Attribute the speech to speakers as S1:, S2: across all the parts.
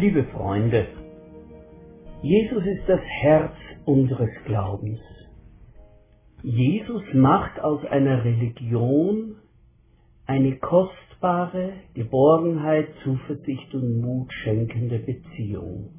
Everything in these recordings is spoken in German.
S1: Liebe Freunde, Jesus ist das Herz unseres Glaubens. Jesus macht aus einer Religion eine kostbare, Geborgenheit, Zuversicht und Mut schenkende Beziehung.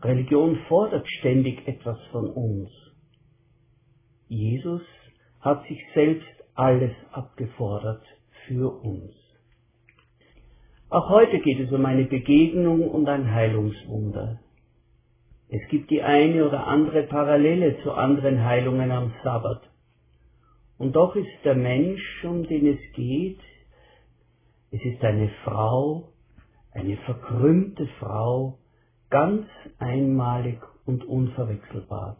S1: Religion fordert ständig etwas von uns. Jesus hat sich selbst alles abgefordert für uns. Auch heute geht es um eine Begegnung und ein Heilungswunder. Es gibt die eine oder andere Parallele zu anderen Heilungen am Sabbat. Und doch ist der Mensch, um den es geht, es ist eine Frau, eine verkrümmte Frau, ganz einmalig und unverwechselbar.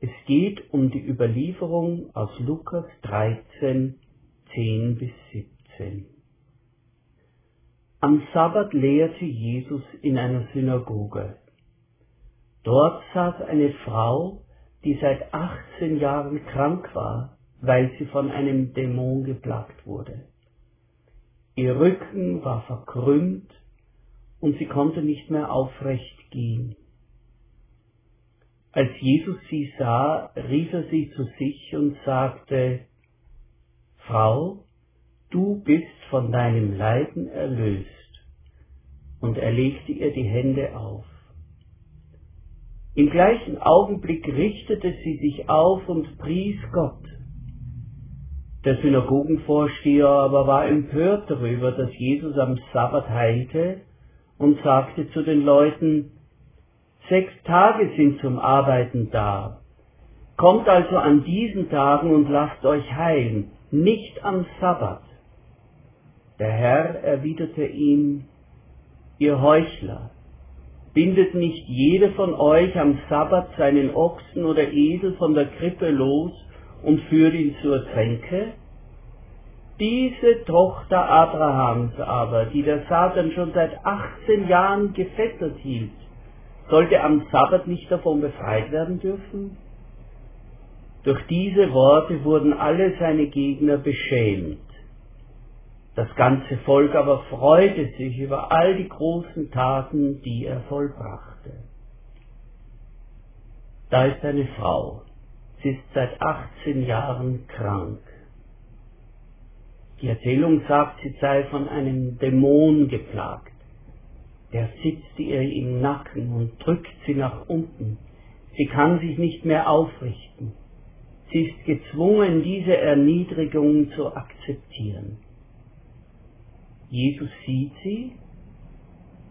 S1: Es geht um die Überlieferung aus Lukas 13, 10 bis 17. Am Sabbat lehrte Jesus in einer Synagoge. Dort saß eine Frau, die seit 18 Jahren krank war, weil sie von einem Dämon geplagt wurde. Ihr Rücken war verkrümmt und sie konnte nicht mehr aufrecht gehen. Als Jesus sie sah, rief er sie zu sich und sagte, Frau, du bist von deinem Leiden erlöst. Und er legte ihr die Hände auf. Im gleichen Augenblick richtete sie sich auf und pries Gott. Der Synagogenvorsteher aber war empört darüber, dass Jesus am Sabbat heilte und sagte zu den Leuten, Sechs Tage sind zum Arbeiten da. Kommt also an diesen Tagen und lasst euch heilen, nicht am Sabbat. Der Herr erwiderte ihm, ihr Heuchler, Bindet nicht jeder von euch am Sabbat seinen Ochsen oder Esel von der Krippe los und führt ihn zur Tränke? Diese Tochter Abrahams aber, die der Satan schon seit 18 Jahren gefesselt hielt, sollte am Sabbat nicht davon befreit werden dürfen? Durch diese Worte wurden alle seine Gegner beschämt. Das ganze Volk aber freute sich über all die großen Taten, die er vollbrachte. Da ist eine Frau. Sie ist seit 18 Jahren krank. Die Erzählung sagt, sie sei von einem Dämon geplagt. Der sitzt ihr im Nacken und drückt sie nach unten. Sie kann sich nicht mehr aufrichten. Sie ist gezwungen, diese Erniedrigung zu akzeptieren. Jesus sieht sie,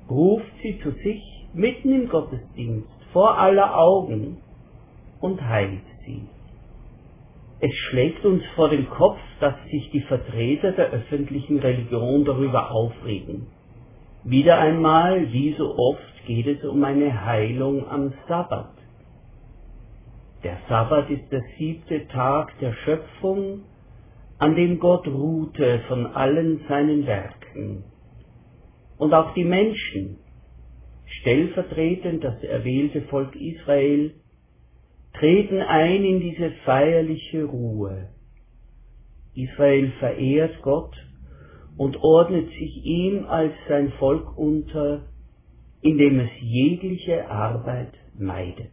S1: ruft sie zu sich mitten im Gottesdienst vor aller Augen und heilt sie. Es schlägt uns vor den Kopf, dass sich die Vertreter der öffentlichen Religion darüber aufregen. Wieder einmal, wie so oft, geht es um eine Heilung am Sabbat. Der Sabbat ist der siebte Tag der Schöpfung, an dem Gott ruhte von allen seinen Werken. Christen und auch die Menschen, stellvertretend das erwählte Volk Israel, treten ein in diese feierliche Ruhe. Israel verehrt Gott und ordnet sich ihm als sein Volk unter, indem es jegliche Arbeit meidet.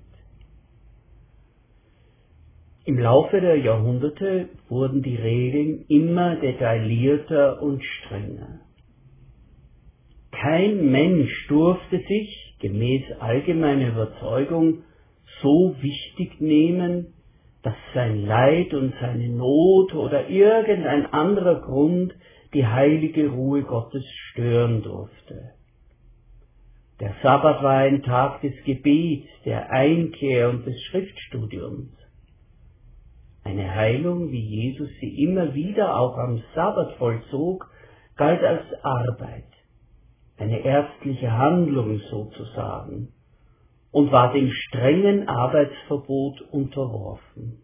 S1: Im Laufe der Jahrhunderte wurden die Regeln immer detaillierter und strenger. Kein Mensch durfte sich, gemäß allgemeiner Überzeugung, so wichtig nehmen, dass sein Leid und seine Not oder irgendein anderer Grund die heilige Ruhe Gottes stören durfte. Der Sabbat war ein Tag des Gebets, der Einkehr und des Schriftstudiums. Eine Heilung, wie Jesus sie immer wieder auch am Sabbat vollzog, galt als Arbeit eine ärztliche Handlung sozusagen, und war dem strengen Arbeitsverbot unterworfen.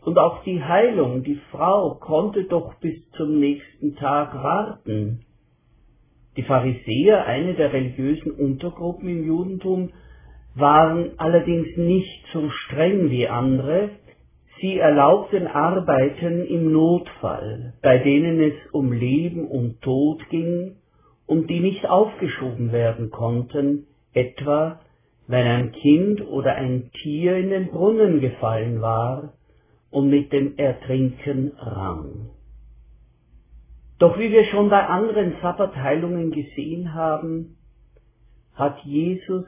S1: Und auch die Heilung, die Frau konnte doch bis zum nächsten Tag warten. Die Pharisäer, eine der religiösen Untergruppen im Judentum, waren allerdings nicht so streng wie andere, Sie erlaubten Arbeiten im Notfall, bei denen es um Leben und Tod ging und die nicht aufgeschoben werden konnten, etwa wenn ein Kind oder ein Tier in den Brunnen gefallen war und mit dem Ertrinken rang. Doch wie wir schon bei anderen Sabbatheilungen gesehen haben, hat Jesus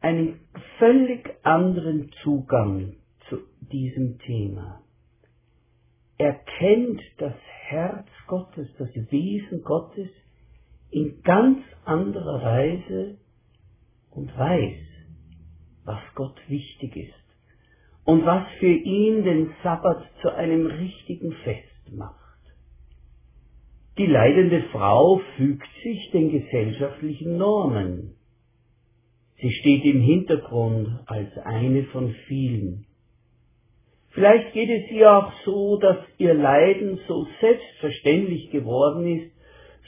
S1: einen völlig anderen Zugang zu diesem Thema. Er kennt das Herz Gottes, das Wesen Gottes in ganz anderer Weise und weiß, was Gott wichtig ist und was für ihn den Sabbat zu einem richtigen Fest macht. Die leidende Frau fügt sich den gesellschaftlichen Normen. Sie steht im Hintergrund als eine von vielen. Vielleicht geht es ihr auch so, dass ihr Leiden so selbstverständlich geworden ist,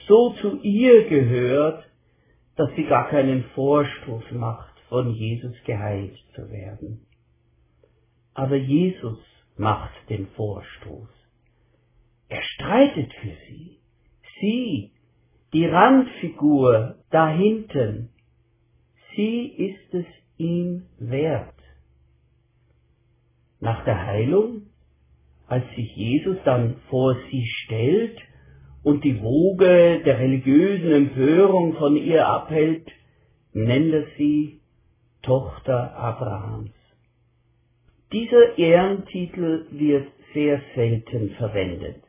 S1: so zu ihr gehört, dass sie gar keinen Vorstoß macht, von Jesus geheilt zu werden. Aber Jesus macht den Vorstoß. Er streitet für sie. Sie, die Randfigur da hinten, sie ist es ihm wert. Nach der Heilung, als sich Jesus dann vor sie stellt und die Woge der religiösen Empörung von ihr abhält, nennt er sie Tochter Abrahams. Dieser Ehrentitel wird sehr selten verwendet.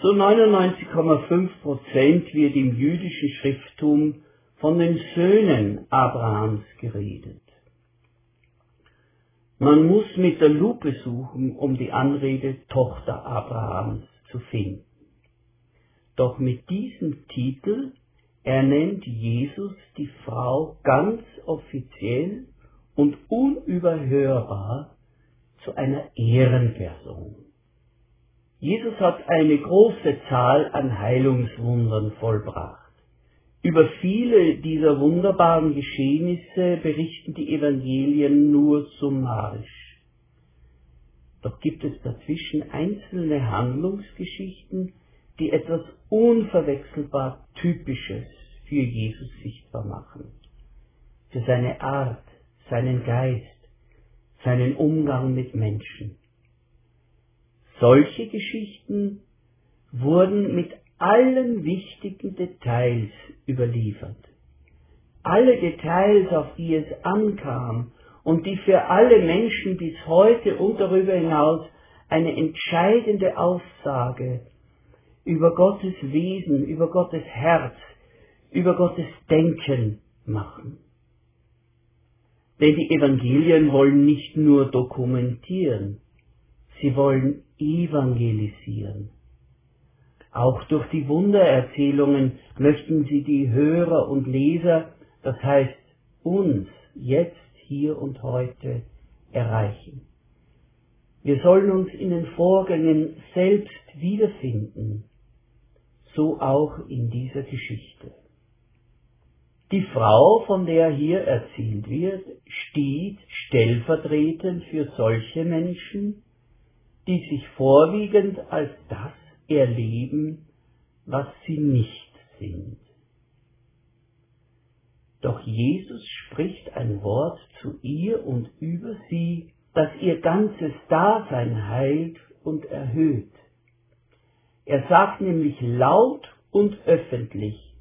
S1: Zu 99,5 Prozent wird im jüdischen Schrifttum von den Söhnen Abrahams geredet. Man muss mit der Lupe suchen, um die Anrede Tochter Abrahams zu finden. Doch mit diesem Titel ernennt Jesus die Frau ganz offiziell und unüberhörbar zu einer Ehrenperson. Jesus hat eine große Zahl an Heilungswundern vollbracht. Über viele dieser wunderbaren Geschehnisse berichten die Evangelien nur summarisch. Doch gibt es dazwischen einzelne Handlungsgeschichten, die etwas unverwechselbar Typisches für Jesus sichtbar machen. Für seine Art, seinen Geist, seinen Umgang mit Menschen. Solche Geschichten wurden mit allen wichtigen Details überliefert. Alle Details, auf die es ankam und die für alle Menschen bis heute und darüber hinaus eine entscheidende Aussage über Gottes Wesen, über Gottes Herz, über Gottes Denken machen. Denn die Evangelien wollen nicht nur dokumentieren, sie wollen evangelisieren. Auch durch die Wundererzählungen möchten sie die Hörer und Leser, das heißt uns, jetzt, hier und heute erreichen. Wir sollen uns in den Vorgängen selbst wiederfinden, so auch in dieser Geschichte. Die Frau, von der hier erzählt wird, steht stellvertretend für solche Menschen, die sich vorwiegend als das erleben, was sie nicht sind. Doch Jesus spricht ein Wort zu ihr und über sie, das ihr ganzes Dasein heilt und erhöht. Er sagt nämlich laut und öffentlich,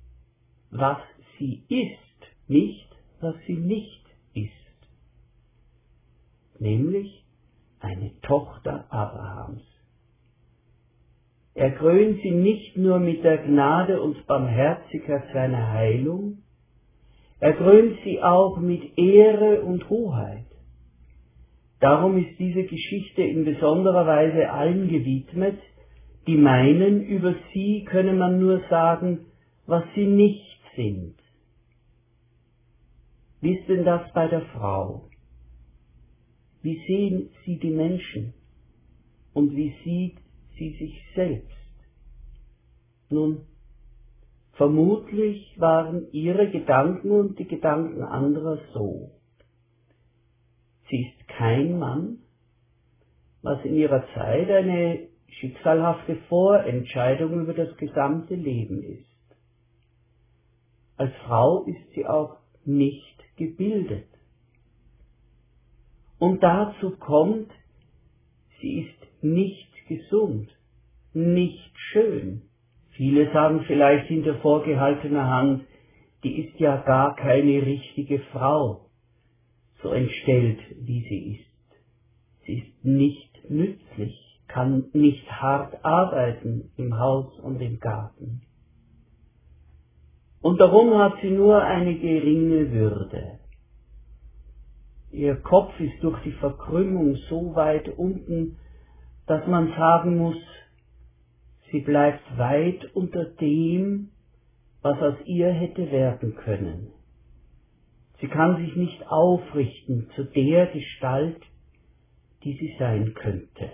S1: was sie ist, nicht was sie nicht ist. Nämlich eine Tochter Abrahams. Er krönt sie nicht nur mit der Gnade und Barmherzigkeit seiner Heilung, er krönt sie auch mit Ehre und Hoheit. Darum ist diese Geschichte in besonderer Weise allen gewidmet, die meinen, über sie könne man nur sagen, was sie nicht sind. Wie ist denn das bei der Frau? Wie sehen sie die Menschen? Und wie sieht sie sich selbst? Nun, vermutlich waren ihre Gedanken und die Gedanken anderer so. Sie ist kein Mann, was in ihrer Zeit eine schicksalhafte Vorentscheidung über das gesamte Leben ist. als Frau ist sie auch nicht gebildet. Und dazu kommt, sie ist nicht gesund, nicht schön. Viele sagen vielleicht hinter vorgehaltener Hand, die ist ja gar keine richtige Frau, so entstellt wie sie ist. Sie ist nicht nützlich, kann nicht hart arbeiten im Haus und im Garten. Und darum hat sie nur eine geringe Würde. Ihr Kopf ist durch die Verkrümmung so weit unten, dass man sagen muss, sie bleibt weit unter dem, was aus ihr hätte werden können. Sie kann sich nicht aufrichten zu der Gestalt, die sie sein könnte.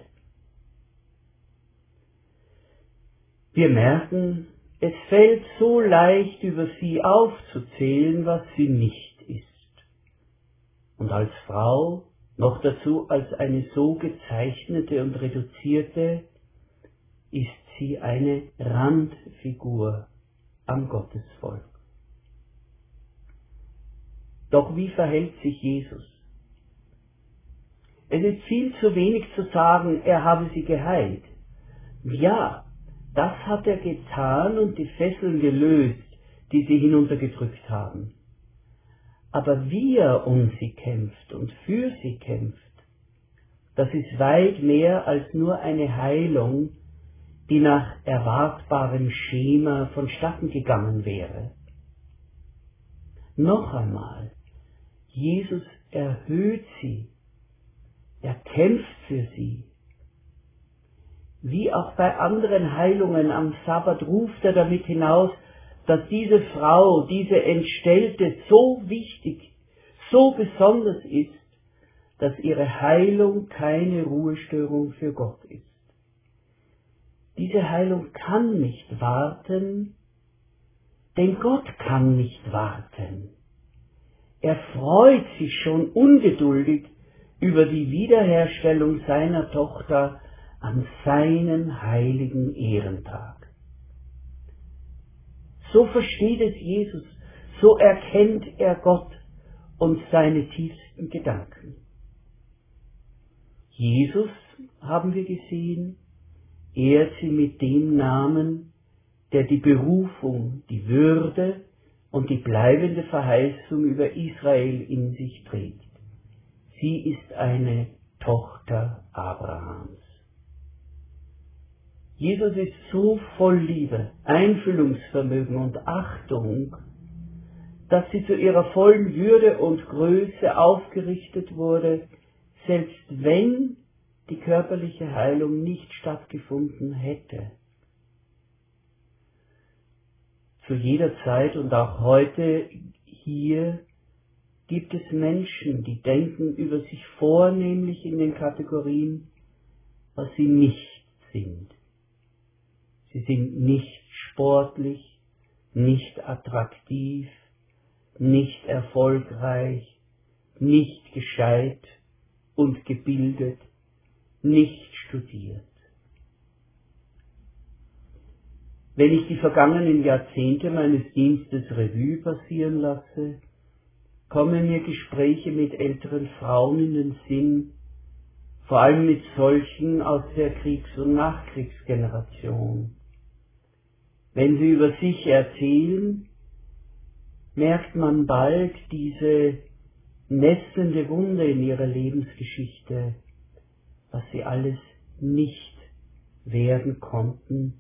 S1: Wir merken, es fällt so leicht über sie aufzuzählen, was sie nicht ist. Und als Frau, noch dazu als eine so gezeichnete und reduzierte, ist sie eine Randfigur am Gottesvolk. Doch wie verhält sich Jesus? Es ist viel zu wenig zu sagen, er habe sie geheilt. Ja, das hat er getan und die Fesseln gelöst, die sie hinuntergedrückt haben. Aber wie er um sie kämpft und für sie kämpft, das ist weit mehr als nur eine Heilung, die nach erwartbarem Schema vonstatten gegangen wäre. Noch einmal, Jesus erhöht sie, er kämpft für sie, wie auch bei anderen Heilungen am Sabbat ruft er damit hinaus, dass diese Frau, diese Entstellte so wichtig, so besonders ist, dass ihre Heilung keine Ruhestörung für Gott ist. Diese Heilung kann nicht warten, denn Gott kann nicht warten. Er freut sich schon ungeduldig über die Wiederherstellung seiner Tochter an seinen heiligen Ehrentag. So versteht es Jesus, so erkennt er Gott und seine tiefsten Gedanken. Jesus, haben wir gesehen, ehrt sie mit dem Namen, der die Berufung, die Würde und die bleibende Verheißung über Israel in sich trägt. Sie ist eine Tochter Abrahams. Jesus ist so voll Liebe, Einfühlungsvermögen und Achtung, dass sie zu ihrer vollen Würde und Größe aufgerichtet wurde, selbst wenn die körperliche Heilung nicht stattgefunden hätte. Zu jeder Zeit und auch heute hier gibt es Menschen, die denken über sich vornehmlich in den Kategorien, was sie nicht sind. Sie sind nicht sportlich, nicht attraktiv, nicht erfolgreich, nicht gescheit und gebildet, nicht studiert. Wenn ich die vergangenen Jahrzehnte meines Dienstes Revue passieren lasse, kommen mir Gespräche mit älteren Frauen in den Sinn, vor allem mit solchen aus der Kriegs- und Nachkriegsgeneration. Wenn sie über sich erzählen, merkt man bald diese nesselnde Wunde in ihrer Lebensgeschichte, was sie alles nicht werden konnten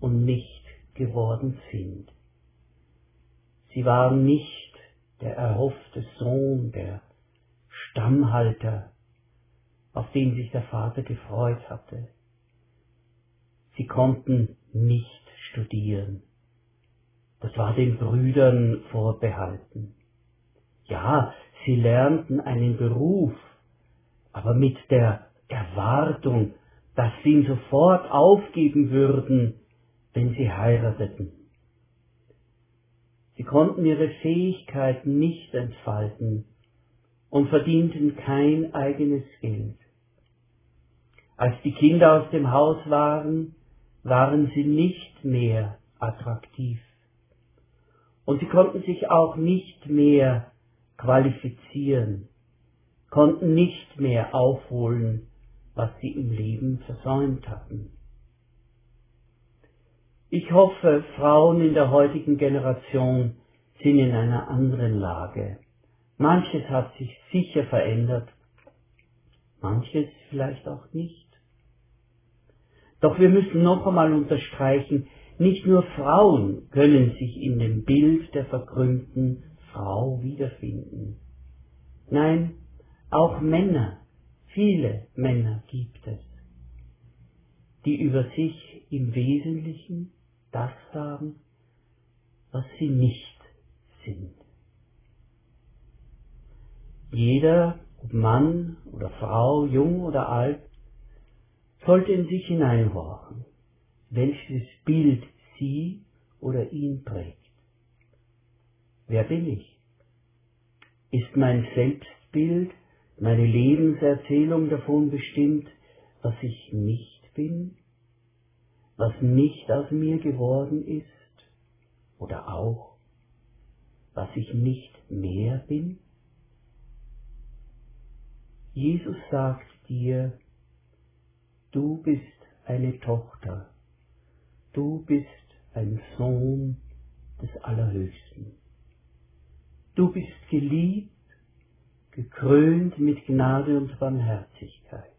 S1: und nicht geworden sind. Sie waren nicht der erhoffte Sohn, der Stammhalter, auf den sich der Vater gefreut hatte. Sie konnten nicht studieren. Das war den Brüdern vorbehalten. Ja, sie lernten einen Beruf, aber mit der Erwartung, dass sie ihn sofort aufgeben würden, wenn sie heirateten. Sie konnten ihre Fähigkeiten nicht entfalten und verdienten kein eigenes Geld. Als die Kinder aus dem Haus waren, waren sie nicht mehr attraktiv. Und sie konnten sich auch nicht mehr qualifizieren, konnten nicht mehr aufholen, was sie im Leben versäumt hatten. Ich hoffe, Frauen in der heutigen Generation sind in einer anderen Lage. Manches hat sich sicher verändert, manches vielleicht auch nicht. Doch wir müssen noch einmal unterstreichen, nicht nur Frauen können sich in dem Bild der verkrümmten Frau wiederfinden. Nein, auch Männer, viele Männer gibt es, die über sich im Wesentlichen das sagen, was sie nicht sind. Jeder, ob Mann oder Frau, jung oder alt, sollte in sich hineinhorchen, welches Bild sie oder ihn prägt. Wer bin ich? Ist mein Selbstbild, meine Lebenserzählung davon bestimmt, was ich nicht bin, was nicht aus mir geworden ist, oder auch, was ich nicht mehr bin? Jesus sagt dir, du bist eine Tochter, du bist ein Sohn des Allerhöchsten. Du bist geliebt, gekrönt mit Gnade und Barmherzigkeit.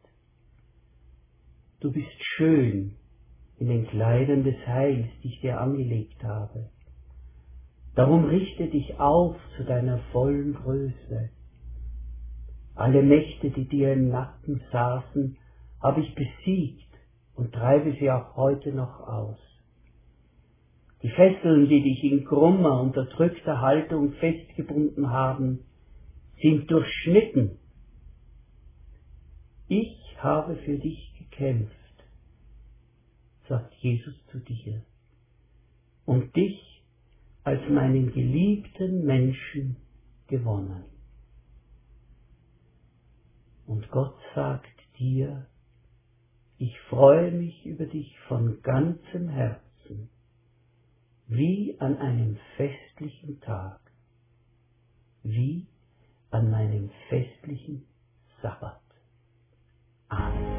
S1: Du bist schön in den Kleidern des Heils, die ich dir angelegt habe. Darum richte dich auf zu deiner vollen Größe. Alle Mächte, die dir im Nacken saßen, habe ich besiegt und treibe sie auch heute noch aus. Die Fesseln, die dich in krummer, unterdrückter Haltung festgebunden haben, sind durchschnitten. Ich habe für dich gekämpft, sagt Jesus zu dir, und dich als meinen geliebten Menschen gewonnen. Und Gott sagt dir, ich freue mich über dich von ganzem Herzen, wie an einem festlichen Tag, wie an meinem festlichen Sabbat. Amen.